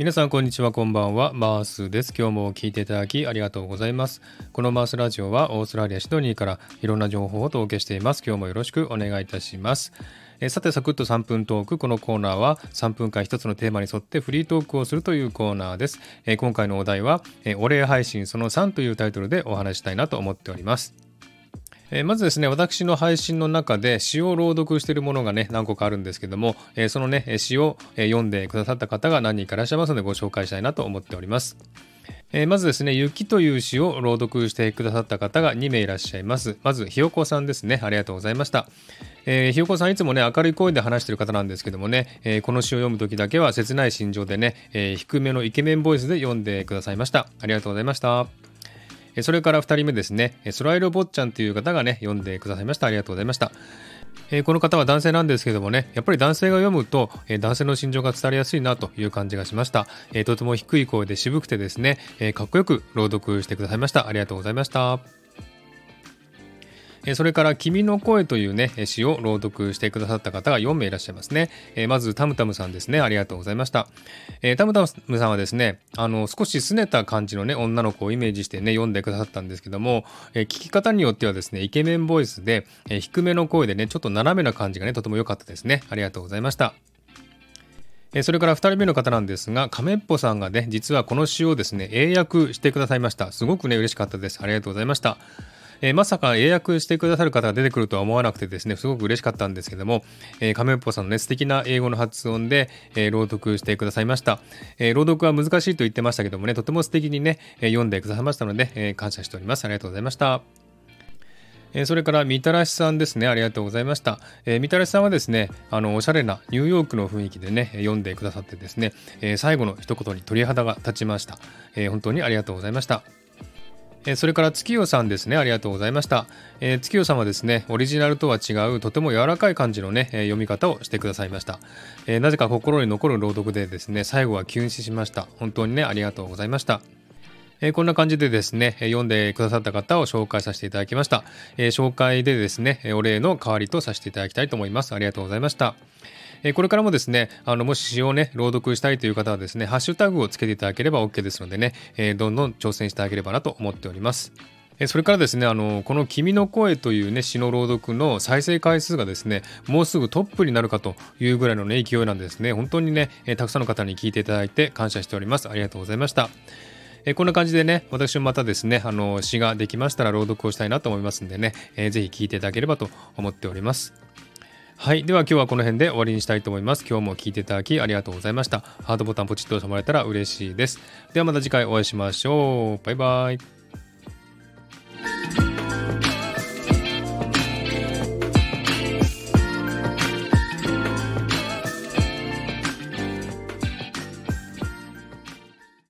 皆さんこんにちはこんばんは。マースです。今日も聞いていただきありがとうございます。このマースラジオはオーストラリアシドニーからいろんな情報をお届けしています。今日もよろしくお願いいたします。えさてサクッと3分トーク。このコーナーは3分間1つのテーマに沿ってフリートークをするというコーナーです、え今回のお題は、えお礼配信その3というタイトルでお話したいなと思っております。えまずですね、私の配信の中で詩を朗読しているものがね、何個かあるんですけども、えそのね、詩を読んでくださった方が何人かいらっしゃいますのでご紹介したいなと思っております。えまずですね、雪という詩を朗読してくださった方が2名いらっしゃいます。まず、ひよこさんですね。ありがとうございました。えー、ひよこさんいつもね、明るい声で話してる方なんですけどもね、えー、この詩を読む時だけは切ない心情でね、えー、低めのイケメンボイスで読んでくださいました。ありがとうございました。それから2人目ですね、ソライロ坊ちゃんという方がね、読んでくださいました。ありがとうございました。えこの方は男性なんですけどもね、やっぱり男性が読むと、え男性の心情が伝わりやすいなという感じがしました。えとても低い声で渋くてですね、えかっこよく朗読してくださいました。ありがとうございました。それから「君の声」というね詩を朗読してくださった方が4名いらっしゃいますね。まずタムタムさんですねありがとうございました。タムタムさんはですねあの少し拗ねた感じのね女の子をイメージしてね読んでくださったんですけども聞き方によってはですねイケメンボイスで低めの声でねちょっと斜めな感じがねとても良かったですねありがとうございました。それから2人目の方なんですが、亀っぽさんがね、実はこの詩をですね、英訳してくださいました。すごくね、嬉しかったです。ありがとうございました。えー、まさか英訳してくださる方が出てくるとは思わなくてですね、すごく嬉しかったんですけども、えー、亀っぽさんのね、素敵な英語の発音で、えー、朗読してくださいました、えー。朗読は難しいと言ってましたけどもね、とても素敵にね、えー、読んでくださいましたので、えー、感謝しております。ありがとうございました。えそれからみたらしさんですね。ありがとうございました。えー、みたらしさんはですね、あの、おしゃれなニューヨークの雰囲気でね、読んでくださってですね、えー、最後の一言に鳥肌が立ちました。えー、本当にありがとうございました。えそれから月夜さんですね。ありがとうございました。えー、月夜さんはですね、オリジナルとは違うとても柔らかい感じのね、え、読み方をしてくださいました、えー、なぜか心に残る朗読でですね、最後は休止しました。本当にね、ありがとうございました。えこんな感じでですね、読んでくださった方を紹介させていただきました。え紹介でですね、お礼の代わりとさせていただきたいと思います。ありがとうございました。えこれからもですね、あの、もし詩をね、朗読したいという方はですね、ハッシュタグをつけていただければ OK ですのでね、えどんどん挑戦していただければなと思っております。それからですね、あの、この君の声というね、詩の朗読の再生回数がですね、もうすぐトップになるかというぐらいのね、勢いなんですね。本当にね、たくさんの方に聞いていただいて感謝しております。ありがとうございました。えこんな感じでね、私もまたですね、あの、詩ができましたら朗読をしたいなと思いますんでね、えー、ぜひ聞いていただければと思っております。はい。では今日はこの辺で終わりにしたいと思います。今日も聞いていただきありがとうございました。ハートボタンポチッと押してもらえたら嬉しいです。ではまた次回お会いしましょう。バイバイ。